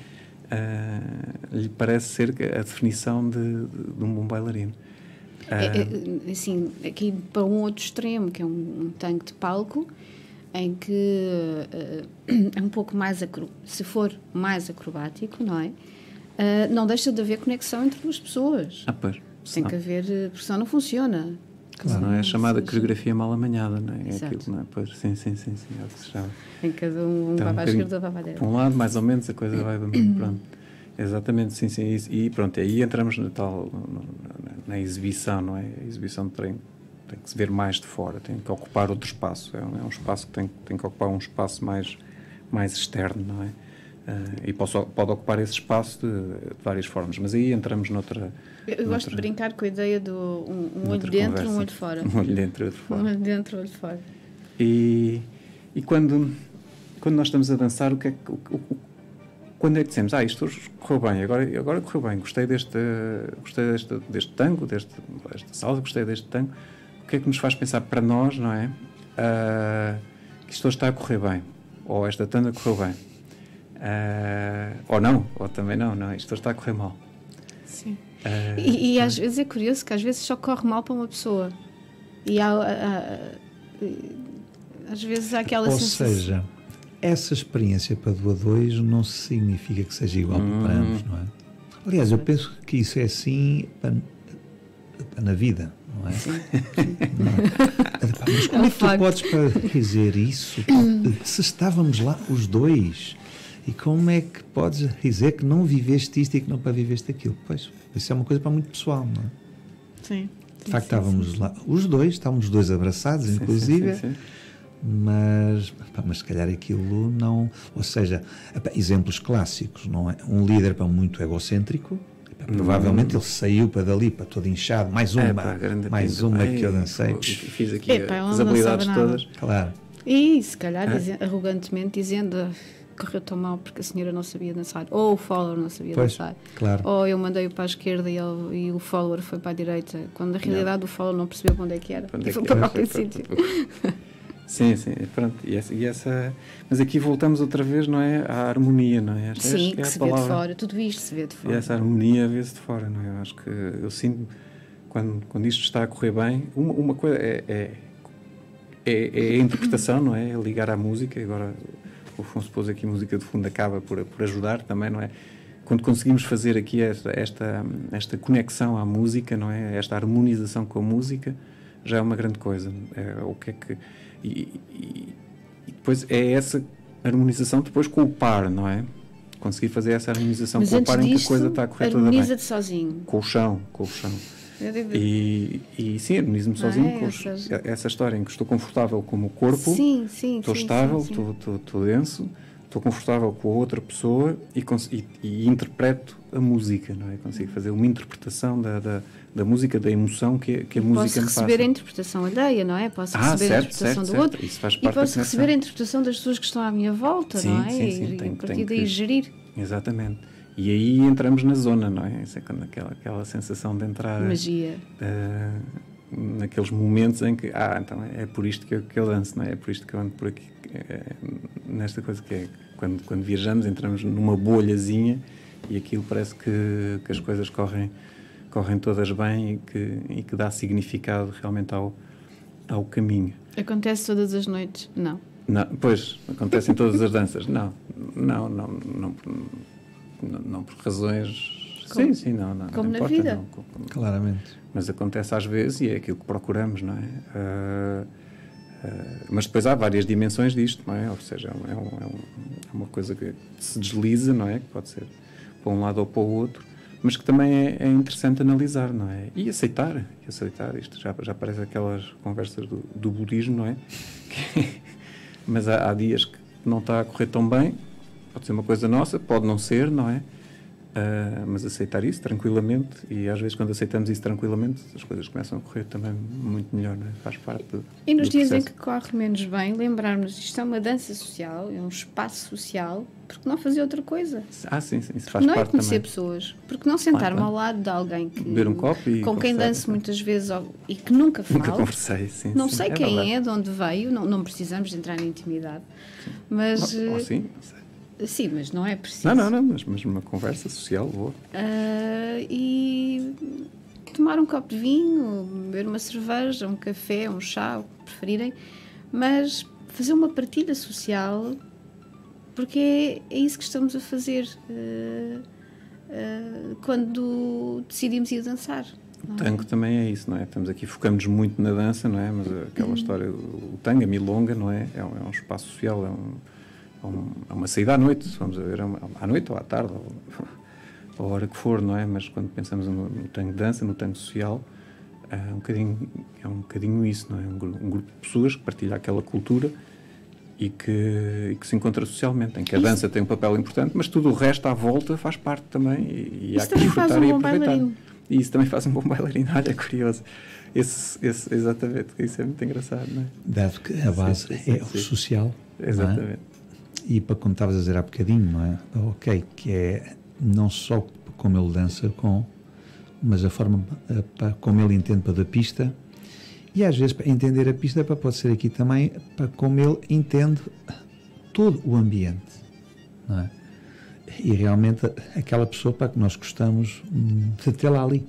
Uh, lhe parece ser a definição de, de, de um bom bailarino. Uh, é, assim, aqui para um outro extremo, que é um, um tanque de palco, em que uh, é um pouco mais se for mais acrobático, não é? Uh, não deixa de haver conexão entre duas pessoas. Ah, pois. Tem que haver, porque senão não funciona. Claro, não é a chamada coreografia mal amanhada, não é? Exato. É aquilo, não é? Pois, sim, sim, sim, sim, é o que se chama. Em cada um, então, um vai para a esquerda, vai para a direita. Por um lado, mais ou menos, a coisa vai, pronto. Exatamente, sim, sim. E pronto, aí entramos na tal, na, exibição, não é? A exibição tem, tem que se ver mais de fora, tem que ocupar outro espaço. É um, é espaço que tem, tem que ocupar um espaço mais, mais externo, não é? Uh, e pode, pode ocupar esse espaço de, de, várias formas, mas aí entramos noutra. Eu, gosto de brincar com a ideia do um, um olho dentro, conversa. um olho fora. Um olho dentro, outro fora. Um olho dentro, olho fora. E, e quando, quando nós estamos a dançar, o que é, o, o, quando é que dissemos, ah, isto correu bem, agora, agora correu bem, gostei deste, gostei deste, deste tango, deste, desta salsa, gostei deste tango, o que é que nos faz pensar para nós, não é? Uh, que isto está a correr bem, ou esta tanda correu bem. Uh, ou não, ou também não, não, isto está a correr mal. Uh, e, e às vezes é curioso que às vezes só corre mal para uma pessoa. E há, há, há às vezes há aquela Ou sensação. seja, essa experiência para doadores não significa que seja igual hum. para ambos, não é? Aliás, eu penso que isso é assim para, para na vida, não é? Sim. Não. Mas como é, é que tu podes dizer isso se estávamos lá os dois E como é que podes dizer que não viveste isto e que não para viveste aquilo? Pois, isso é uma coisa para muito pessoal, não é? Sim. De facto, estávamos lá, os dois, estávamos os dois abraçados, Sim, inclusive, sim, sim, sim. mas, pá, mas se calhar aquilo não. Ou seja, exemplos clássicos, não é? Um líder pá, muito egocêntrico, epá, provavelmente ele saiu para dali, para todo inchado, mais uma, É, pá, grande mais pinto. uma Ei, que eu dancei. Fiz aqui eu as habilidades todas. Claro, E se calhar É? arrogantemente dizendo "Ah, correu tão mal porque a senhora não sabia dançar. Ou o follower não sabia Pois, dançar. claro. Ou eu mandei-o para a esquerda e, ele- e o follower foi para a direita. Quando na realidade o follower não percebeu para onde é que era. Onde é e foi que para Foi- sítio. (laughs) Sim, sim, pronto. E essa, e essa- Mas aqui voltamos outra vez, não é? À harmonia, não é? Esta- Sim, é que se vê de palavra. fora. Tudo isto se vê de E fora. essa harmonia vê-se de fora, não é? Eu acho que eu sinto, quando, quando isto está a correr bem, uma, uma coisa é, é, é, é a interpretação, não é? É ligar à música. Agora, o Afonso pôs aqui música de fundo, acaba por, por ajudar também, não é? Quando conseguimos fazer aqui esta, esta, esta conexão à música, não é? Esta harmonização com a música, já é uma grande coisa. É, o que é que. E, e- e depois é essa harmonização depois com o par, não é? Conseguir fazer essa harmonização Mas com o par em que a coisa está a correr toda bem. harmoniza-te sozinho. Com o chão, com o chão. Devo- E, e sim, é? sozinho com Ou os- seja- essa história em que estou confortável com o corpo, Sim, sim, estou sim, estável, estou, estou, estou denso, estou confortável com a outra pessoa e, e- e interpreto a música, não é? Consigo fazer uma interpretação da, da, da música, da emoção que, a- que a música Posso me receber passa. a interpretação alheia, não é? Posso Ah, receber a certo, interpretação certo, do certo. outro. Isso faz E parte da posso receber a interpretação das pessoas que estão à minha volta, Sim, não é? sim, sim, e, e a partir daí que- gerir. Exatamente. E aí entramos na zona, não é? Isso é quando aquela, aquela sensação de entrar Magia. eh, naqueles momentos em que, ah, então é por isto que eu, que eu danço, não é? É por isto que eu ando por aqui, eh, nesta coisa que é, quando, quando viajamos, entramos numa bolhazinha e aquilo parece que, que as coisas correm, correm todas bem e que, e que dá significado realmente ao, ao caminho. Acontece todas as noites? Não. Não, pois, acontece em todas as danças. Não, não, não, não, não, não por razões. Como- sim, sim, não, não. como não na importa, vida. não. Co- co- claramente. Mas acontece às vezes e é aquilo que procuramos, não é? Ah, ah, mas depois há várias dimensões disto, não é? Ou seja, é, um- é um- é um- é uma coisa que se desliza, não é? Que pode ser para um lado ou para o outro, mas que também é, é interessante analisar, não é? E aceitar, e aceitar. Isto já, já parece aquelas conversas do, do budismo, não é? (laughs) mas há, há dias que não está a correr tão bem, pode ser uma coisa nossa, pode não ser, não é? Ah, mas aceitar isso tranquilamente e às vezes quando aceitamos isso tranquilamente as coisas começam a correr também muito melhor, não é? faz parte do, E nos do dias em processo. que corre menos bem, lembrarmos isto é uma dança social, é um espaço social, porque não fazer outra coisa? Ah, sim, sim, isso faz não é parte conhecer também. pessoas, porque não sentar-me Claro, ao lado de alguém que, Beber um copo e com quem danço sim. muitas vezes e que nunca falo. Nunca conversei, sim. Não sim, sei quem verdade. é, de onde veio, não, não precisamos de entrar em intimidade. Mas Ou, ou eh, sim, não sei. Sim, mas não é preciso. Não, não, não, mas, mas uma conversa social, boa. Ah, e tomar um copo de vinho, beber uma cerveja, um café, um chá, o que preferirem, mas fazer uma partilha social, porque é, é isso que estamos a fazer ah, ah, quando decidimos ir dançar. O é? tango também é isso, não é? Estamos aqui, focamos muito na dança, não é? Mas aquela história, o tango, a milonga, não é? É um, é um espaço social, é, um, um- é uma saída à noite, vamos a ver, é uma- à noite ou à tarde, ou, ou a hora que for, não é? Mas quando pensamos no, no tango de dança, no tango social, é um bocadinho, é um bocadinho isso, não é? Um, um grupo de pessoas que partilha aquela cultura e que, e que se encontra socialmente, em que a Isso- dança tem um papel importante, mas tudo o resto à volta faz parte também e, e há Isso que também faz desfrutar um e bom aproveitar. bailarino. E isso também faz um bom bailarino, (laughs) olha, curioso. Esse, esse, exatamente, isso é muito engraçado, não é? Deve que a base sim, sim, é o sim. social. não é? Exatamente. E para como estavas a dizer há bocadinho, não é? Ok, que é não só como ele dança com, mas a forma como ele entende para da pista. E às vezes para entender a pista para pode ser aqui também para como ele entende todo o ambiente, não é? E realmente aquela pessoa para que nós gostamos de tê-la ali.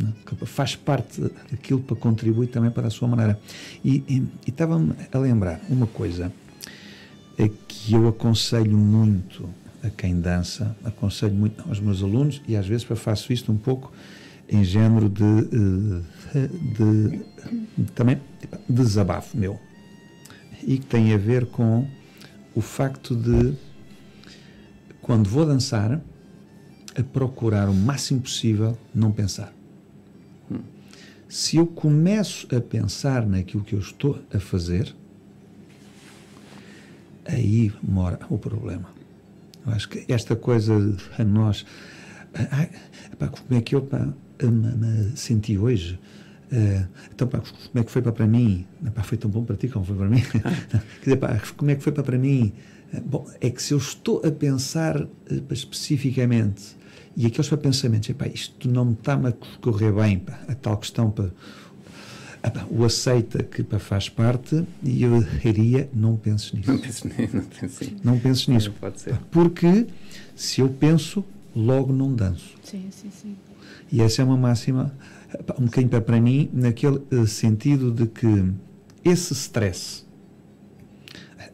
é? Faz parte daquilo para contribuir também para a sua maneira. E, e estava-me a lembrar uma coisa é que eu aconselho muito a quem dança, aconselho muito aos meus alunos e às vezes eu faço isto um pouco em género de, eh, de, de também desabafo meu e que tem a ver com o facto de quando vou dançar, a procurar o máximo possível não pensar. Se eu começo a pensar naquilo que eu estou a fazer, aí mora o problema. Eu acho que esta coisa a nós. Ah, pá, como é que eu pá, me, senti hoje? Uh, então, pá, como é que foi para mim? Pá, foi tão bom para ti como foi para mim. (laughs) Quer dizer, pá, como é que foi para mim? Uh, bom, é que se eu estou a pensar uh, especificamente e aqueles pensamentos, epá, isto não me está a correr bem, pá, a tal questão para epá, o aceita que faz parte e eu diria não penses nisso. Não penses, não penses, não penses nisso. Não pode ser. Porque se eu penso, logo não danço. Sim, sim, sim. E essa é uma máxima, um bocadinho para, para mim, naquele uh, sentido de que esse stress,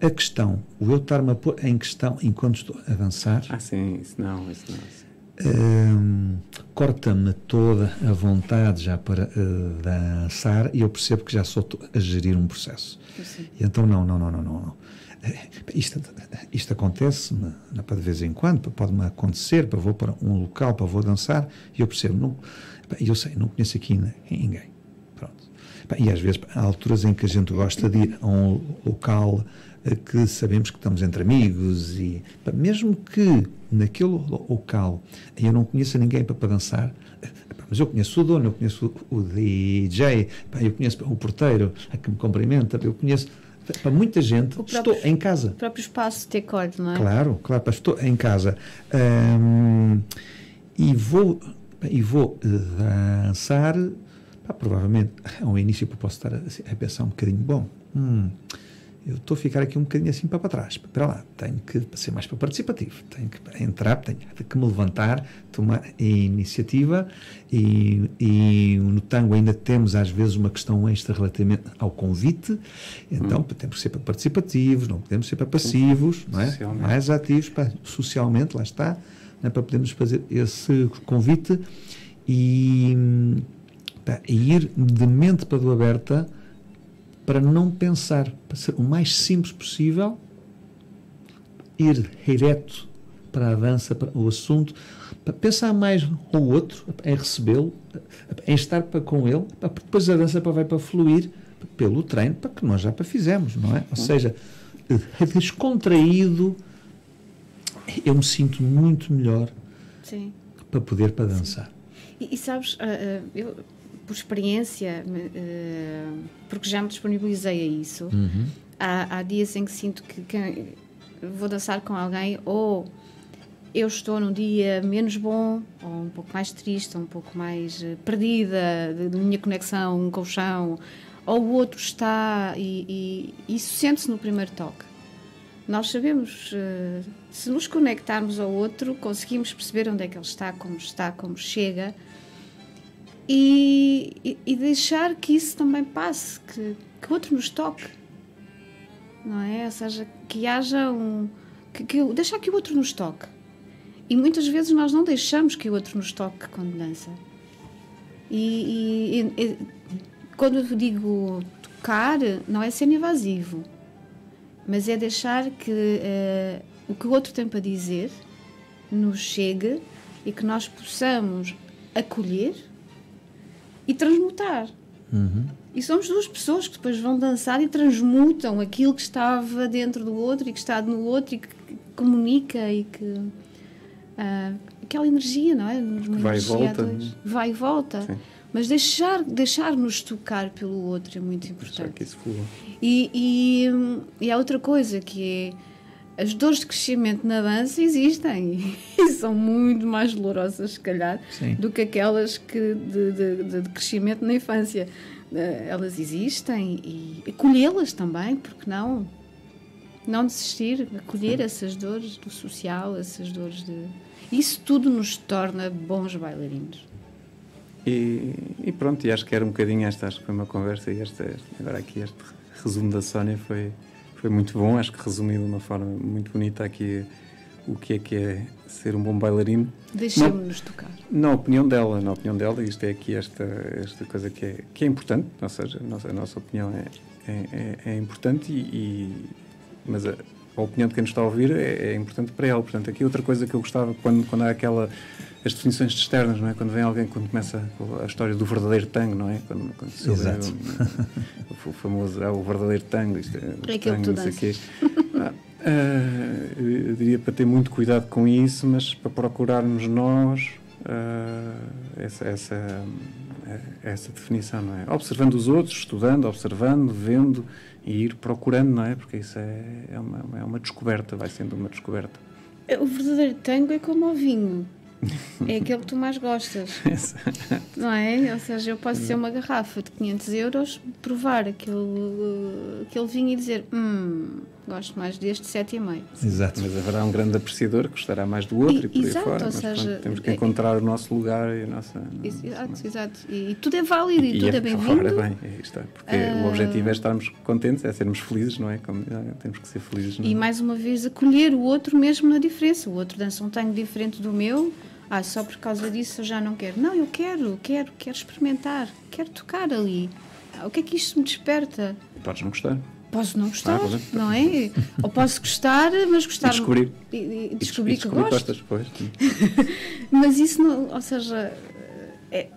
a questão, o eu estar-me a pôr em questão enquanto estou a avançar. Ah, sim, isso não, isso não. Uh, corta-me toda a vontade já para uh, dançar e eu percebo que já sou a gerir um processo. E então, não, não, não, não, não. não. Isto, isto acontece-me de vez em quando, pode-me acontecer, para vou para um local, para vou dançar, e eu percebo, não, eu sei, não conheço aqui ninguém. Pronto. E às vezes há alturas em que a gente gosta de ir a um local eh, que sabemos que estamos entre amigos e mesmo que naquele local eu não conheça ninguém para, para dançar, eh, mas eu conheço o dono, eu conheço o DJ, eu conheço o porteiro a que me cumprimenta, eu conheço para muita gente, próprio, estou em casa. O próprio espaço te acolhe, não é? Claro, claro, estou em casa. Um, e vou, e vou dançar, pá, provavelmente, ao início posso estar a, a pensar um bocadinho, bom, hum, eu estou a ficar aqui um bocadinho assim para, para trás. Espera lá, tenho que ser mais para participativo, tenho que entrar, tenho que me levantar, tomar iniciativa e, e no tango ainda temos às vezes uma questão extra relativamente ao convite, então hum. temos que ser para participativos, não podemos ser para passivos, não é? mais ativos, para, socialmente, lá está, é? para podermos fazer esse convite e, pá, e ir de mente para do aberta para não pensar, para ser o mais simples possível, ir direto para a dança, para o assunto, para pensar mais o outro, em recebê-lo, em estar para com ele, para depois a dança para vai para fluir pelo treino, para que nós já para fizemos, não é? Ou seja, descontraído, eu me sinto muito melhor Sim. para poder para dançar. E, e, sabes, uh, uh, eu por experiência, uh, porque já me disponibilizei a isso, uhum. há, há, dias em que sinto que, que, vou dançar com alguém ou eu estou num dia menos bom, ou um pouco mais triste, ou um pouco mais uh, perdida da minha conexão com o chão, ou o outro está, e, e isso sente-se no primeiro toque. Nós sabemos, uh, se nos conectarmos ao outro, conseguimos perceber onde é que ele está, como está, como chega, e, e, deixar que isso também passe, que, que outro nos toque, não é? Ou seja, que haja um. Que, que, deixar que o outro nos toque. E muitas vezes nós não deixamos que o outro nos toque quando dança. E, e, e quando eu digo tocar, não é ser invasivo, mas é deixar que uh, o que o outro tem para dizer nos chegue e que nós possamos acolher e transmutar. Uhum. E somos duas pessoas que depois vão dançar e transmutam aquilo que estava dentro do outro e que está no outro e que comunica e que. Uh, aquela energia, não é? Vai e volta. Vai e volta. Sim. Mas deixar, deixar-nos tocar pelo outro é muito importante. Que isso flua. E, e, e há outra coisa que é as dores de crescimento na dança existem (laughs) e são muito mais dolorosas, se calhar, Sim. do que aquelas que de, de, de, crescimento na infância. Eh, elas existem e acolhê-las também, porque não? Não desistir, acolher essas dores do social, essas dores de. Isso tudo nos torna bons bailarinos. E, e pronto, e acho que era um bocadinho esta, acho que foi uma conversa e esta, agora aqui este resumo da Sónia foi foi muito bom, acho que resumiu de uma forma muito bonita aqui o que é que é ser um bom bailarino. Deixemos-nos tocar. Na opinião dela, na opinião dela, isto é aqui esta, esta coisa que é, que é importante, ou seja, a nossa, a nossa opinião é, é, é, é importante, e, e mas a, a opinião de quem nos está a ouvir é, é, importante para ela. Portanto, aqui outra coisa que eu gostava, quando, quando há aquela as definições externas, não é? Quando vem alguém, quando começa a história do verdadeiro tango, não é? Quando, quando se Exato. O, o, famoso, é o verdadeiro tango, isto é, é tango, não sei quê. Ah, uh, eu diria para ter muito cuidado com isso, mas para procurarmos nós uh, essa, essa, essa definição, não é? Observando os outros, estudando, observando, vendo e ir procurando, não é? Porque isso é, é, uma, é uma descoberta, vai sendo uma descoberta. O verdadeiro tango é como o vinho é aquele que tu mais gostas. (laughs) não é? Ou seja, eu posso ser uma garrafa de 500 euros, provar aquele, aquele vinho e dizer: Hum, gosto mais deste 7,5. Exato. Mas haverá um grande apreciador que gostará mais do outro e, e por exato, aí fora. Ou seja, pronto, temos que encontrar é, o nosso lugar e a nossa. Exato, nossa... exato. E, e, tudo é válido e, e tudo é, é bem-vindo. Ora bem, é isto, é, porque uh... o objetivo é estarmos contentes, é sermos felizes, não é? Como, temos que ser felizes. E mais uma vez acolher o outro mesmo na diferença. O outro dança um tango diferente do meu ah, só por causa disso eu já não quero. Não, eu quero, quero, quero experimentar, quero tocar ali. Ah, o que é que isto me desperta? Podes não gostar. Posso não gostar, ah, não é? (laughs) Ou posso gostar, mas gostar. E descobrir. E, e descobrir, e, que descobrir gosto. Gostas, pois. (laughs) mas isso não. Ou seja, é,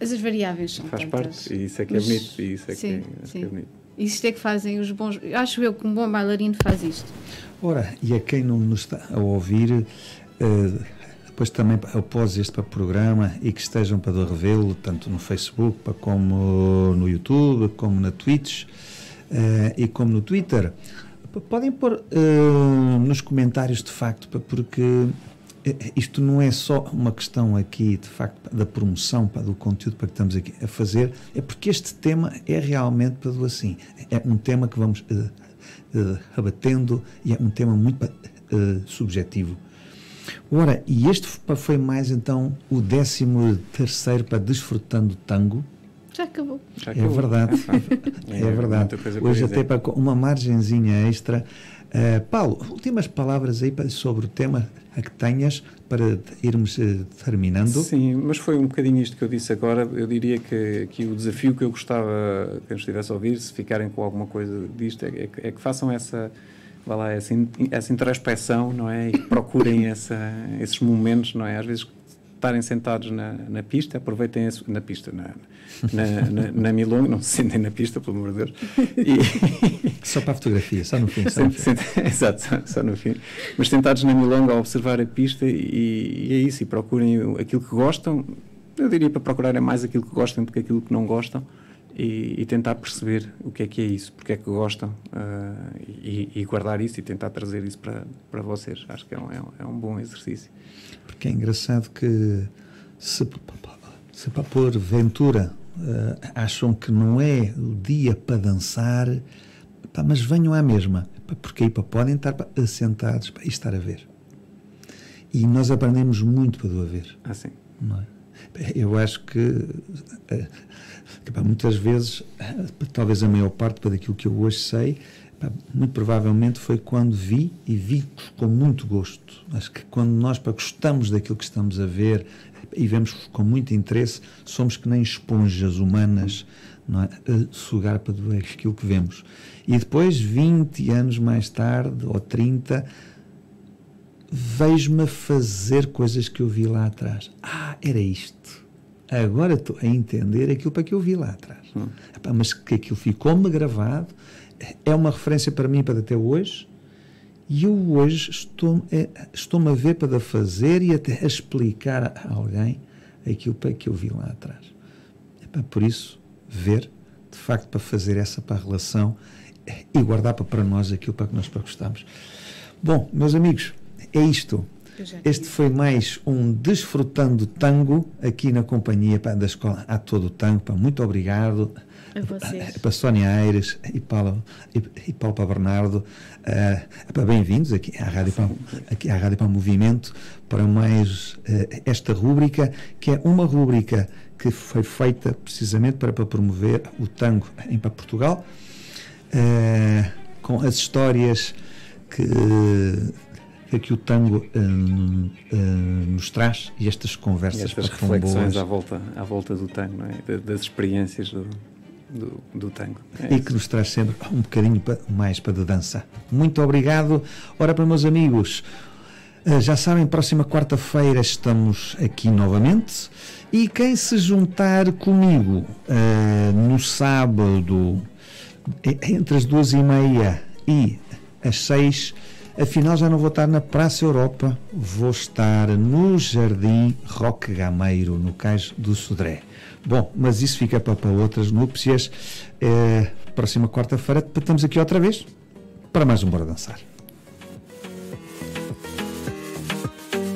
as variáveis são Faz tantas. parte, e isso é que é mas, bonito. E isso é, sim, que, é, sim. que é bonito. Isto é que fazem os bons. Acho eu que um bom bailarino faz isto. Ora, e a quem não nos está a ouvir. Uh, depois também após este programa e que estejam para revê-lo tanto no Facebook como no YouTube, como na Twitch uh, e como no Twitter. Podem pôr uh, nos comentários de facto, porque eh, isto não é só uma questão aqui de facto da promoção para do conteúdo para que estamos aqui a fazer, é porque este tema é realmente para do assim, é um tema que vamos uh, abatendo e é um tema muito subjetivo. Ora, e este foi mais então o 13 terceiro para Desfrutando Tango. Já acabou. Já acabou. É verdade. (laughs) é, é verdade. Hoje até para uma margenzinha extra. Uh, Paulo, últimas palavras aí sobre o tema a que tenhas para irmos uh, terminando. Sim, mas foi um bocadinho isto que eu disse agora. Eu diria que, que o desafio que eu gostava que nos estivesse a ouvir, se ficarem com alguma coisa disto, é, é, é que façam essa vá lá, essa, essa introspeção, não é? E procurem (laughs) essa, esses momentos, não é? Às vezes estarem sentados na, na pista, aproveitem esse, na pista, na, na, na, na milonga, não se sentem na pista, pelo amor de Deus. E, (laughs) só para a fotografia, só no fim. Só no fim. (laughs) Exato, só, só, no fim. Mas sentados na milonga a observar a pista e, e é isso, e procurem aquilo que gostam. Eu diria para procurarem mais aquilo que gostam do que aquilo que não gostam e, e, tentar perceber o que é que é isso, porque é que gostam uh, e, e, guardar isso e tentar trazer isso para, para vocês. Acho que é um, é um, é um bom exercício. Porque é engraçado que se, se para pôr Ventura uh, acham que não é o dia para dançar, pá, mas venham à mesma, porque aí pá, podem estar sentados pá, e estar a ver. E nós aprendemos muito para do ver. Ah, sim. Não é? Eu acho que uh, muitas vezes, talvez a maior parte daquilo que eu hoje sei, muito provavelmente foi quando vi e vi com muito gosto. Acho que quando nós pá, gostamos daquilo que estamos a ver e vemos com muito interesse, somos que nem esponjas humanas é? a sugar para aquilo que vemos. E depois, 20 anos mais tarde, ou 30, vejo-me a fazer coisas que eu vi lá atrás. Ah, era isto agora estou a entender aquilo para que eu vi lá atrás. Hum. Mas que aquilo ficou-me gravado, é uma referência para mim para até hoje, e eu hoje estou-me é, estou a ver para fazer e até a explicar a alguém aquilo para que eu vi lá atrás. Por isso, ver, de facto, para fazer essa para a relação e guardar para, para nós aquilo para que nós para gostamos. Bom, meus amigos, é isto. Este foi mais um Desfrutando Tango aqui na companhia pá, da Escola a Todo Tango. Pá, muito obrigado. A vocês. Para Sónia Aires e Paulo, e, e Paulo para Bernardo. Uh, Bem-vindos aqui à Rádio para, aqui à Rádio para o Movimento para mais uh, esta rúbrica, que é uma rúbrica que foi feita precisamente para, para promover o tango em para Portugal, uh, com as histórias que que o tango uh, uh, nos traz e estas conversas e estas reflexões à volta, à volta do tango, é? das experiências do, do, do tango. É e que nos traz sempre um bocadinho mais para de dança. Muito obrigado. Ora, para meus amigos, eh, já sabem, próxima quarta-feira estamos aqui novamente. E quem se juntar comigo uh, no sábado, entre as duas e meia e as seis, afinal já não vou estar na Praça Europa, vou estar no Jardim Roque Gameiro, no Cais do Sodré. Bom, mas isso fica para, outras núpcias. É, próxima quarta-feira estamos aqui outra vez para mais um Bora Dançar.